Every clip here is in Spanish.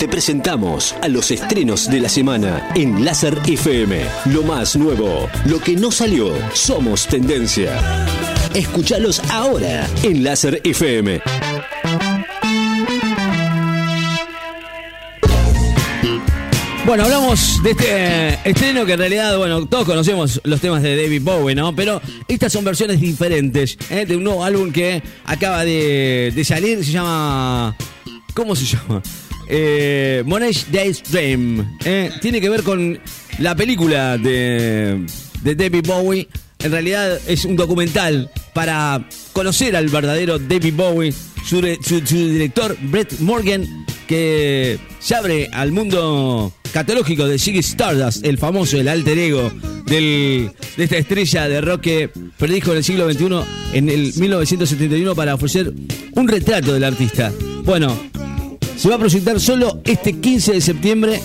te presentamos a los estrenos de la semana en Láser FM. Lo más nuevo, lo que no salió, somos tendencia. Escúchalos ahora en Láser FM. Bueno, hablamos de este estreno que en realidad, bueno, todos conocemos los temas de David Bowie, ¿no? Pero estas son versiones diferentes ¿eh? de un nuevo álbum que acaba de salir, se llama... ¿Cómo se llama? Eh, Monash Day's Dream. ¿eh? Tiene que ver con la película de, de David Bowie. En realidad es un documental para conocer al verdadero David Bowie, su, re- su- su director Brett Morgan, que se abre al mundo catológico de Ziggy Stardust, el famoso, el alter ego del- de esta estrella de rock que predijo en el siglo XXI, en el 1971, para ofrecer un retrato del artista. Bueno, se va a proyectar solo este 15 de septiembre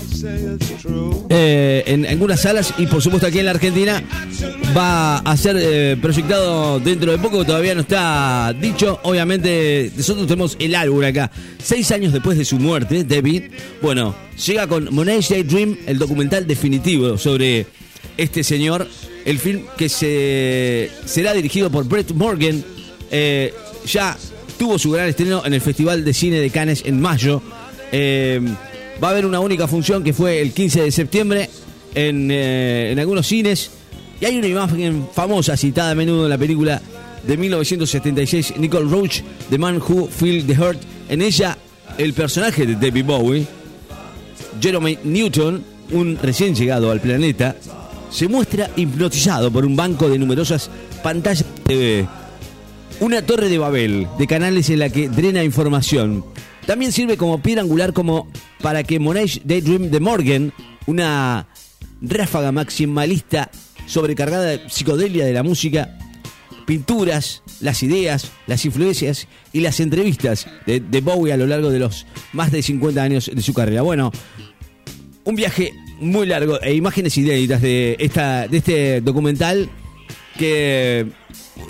eh, en algunas salas y por supuesto aquí en la Argentina va a ser eh, proyectado dentro de poco, todavía no está dicho. Obviamente nosotros tenemos el álbum acá. Seis años después de su muerte, David, bueno, llega con Monet Dream, el documental definitivo sobre este señor. El film que se será dirigido por Brett Morgan. eh, ya tuvo su gran estreno en el Festival de Cine de Cannes en mayo. Eh, va a haber una única función que fue el 15 de septiembre en, eh, en algunos cines. Y hay una imagen famosa citada a menudo en la película de 1976, Nicole Roach, The Man Who Feel the Hurt. En ella, el personaje de David Bowie, Jeremy Newton, un recién llegado al planeta, se muestra hipnotizado por un banco de numerosas pantallas de TV. Una torre de Babel de canales en la que drena información. También sirve como piedra angular como para que Monash Daydream de Morgan, una ráfaga maximalista sobrecargada de psicodelia de la música, pinturas, las ideas, las influencias y las entrevistas de, Bowie a lo largo de los más de 50 años de su carrera. Bueno, un viaje muy largo e imágenes inéditas de, esta, de este documental que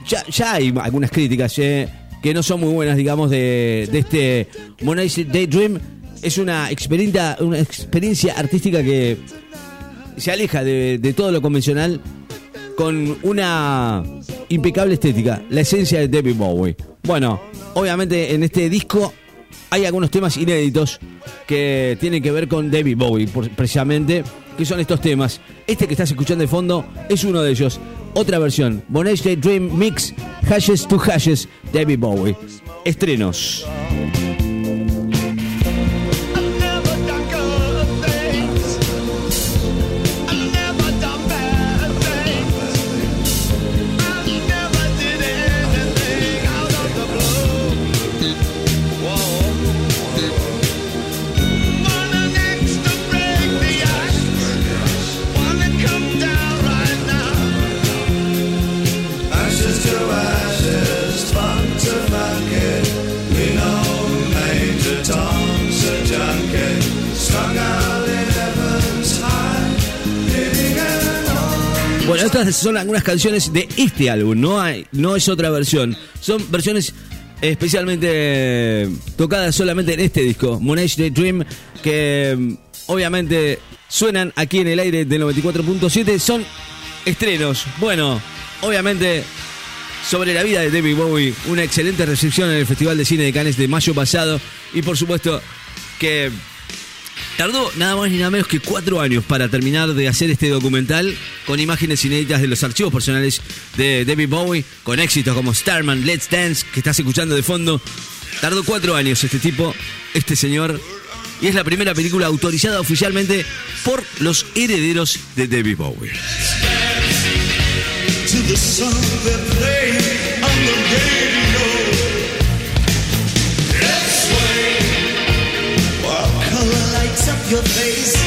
ya, ya hay algunas críticas eh, que no son muy buenas, digamos, de, de este Moonlight Daydream. Es una experiencia, una experiencia artística que se aleja de, de todo lo convencional con una impecable estética, la esencia de David Bowie. Bueno, obviamente en este disco hay algunos temas inéditos que tienen que ver con David Bowie, precisamente, que son estos temas. Este que estás escuchando de fondo es uno de ellos. Otra versión, Monash Dream Mix, Hashes to Hashes, David Bowie. Estrenos. Bueno, estas son algunas canciones de este álbum, no, hay, no es otra versión. Son versiones especialmente eh, tocadas solamente en este disco, Monash the Dream, que mm, obviamente suenan aquí en el aire del 94.7. Son estrenos. Bueno, obviamente sobre la vida de David Bowie, una excelente recepción en el Festival de Cine de Cannes de mayo pasado y por supuesto que Tardó nada más ni nada menos que cuatro años para terminar de hacer este documental con imágenes inéditas de los archivos personales de David Bowie, con éxitos como Starman, Let's Dance, que estás escuchando de fondo. Tardó cuatro años este tipo, este señor, y es la primera película autorizada oficialmente por los herederos de David Bowie. to the that your face.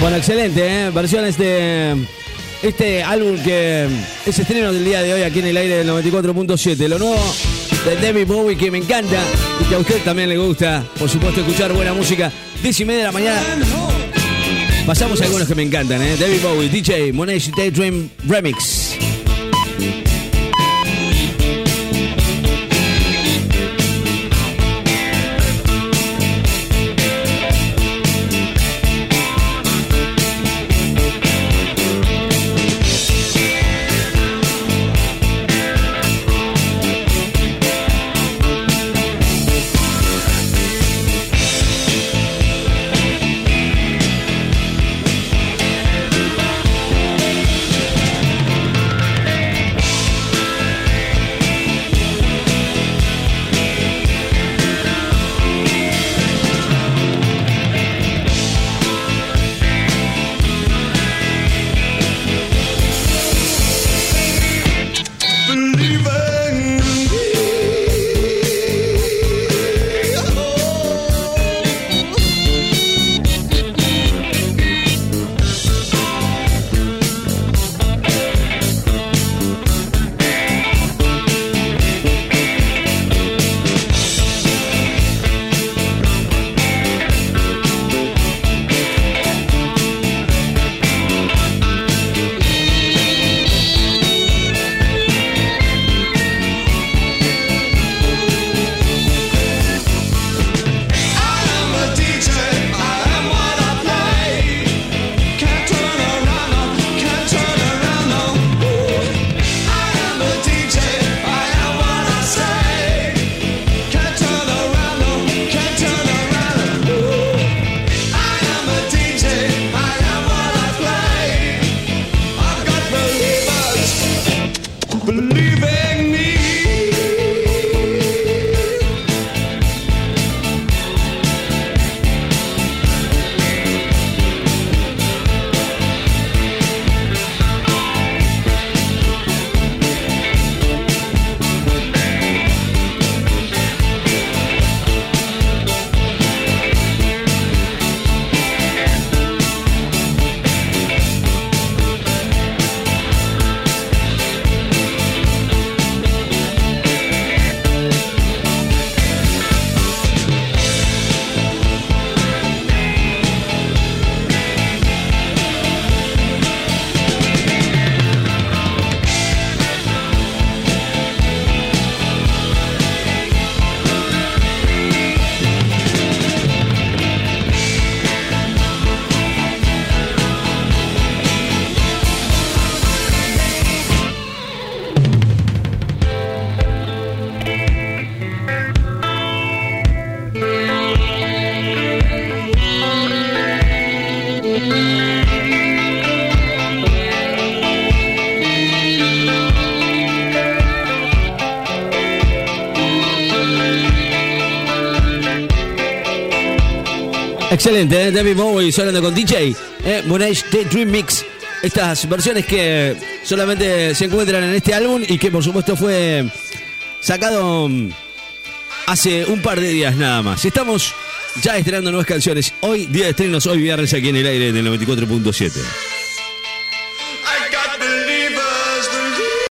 Bueno, excelente, ¿eh? Versiones de este álbum que es estreno del día de hoy aquí en el aire del 94.7. Lo nuevo de David Bowie que me encanta y que a usted también le gusta, por supuesto, escuchar buena música. 10 y media de la mañana. Pasamos a algunos que me encantan, ¿eh? David Bowie, DJ, Monesh Daydream Remix. Excelente, ¿eh? David Bowie sonando con DJ, ¿eh? Monesh The Dream Mix. Estas versiones que solamente se encuentran en este álbum y que por supuesto fue sacado mm, hace un par de días nada más. Estamos ya estrenando nuevas canciones. Hoy, día de estrenos, hoy viernes aquí en el aire del 94.7.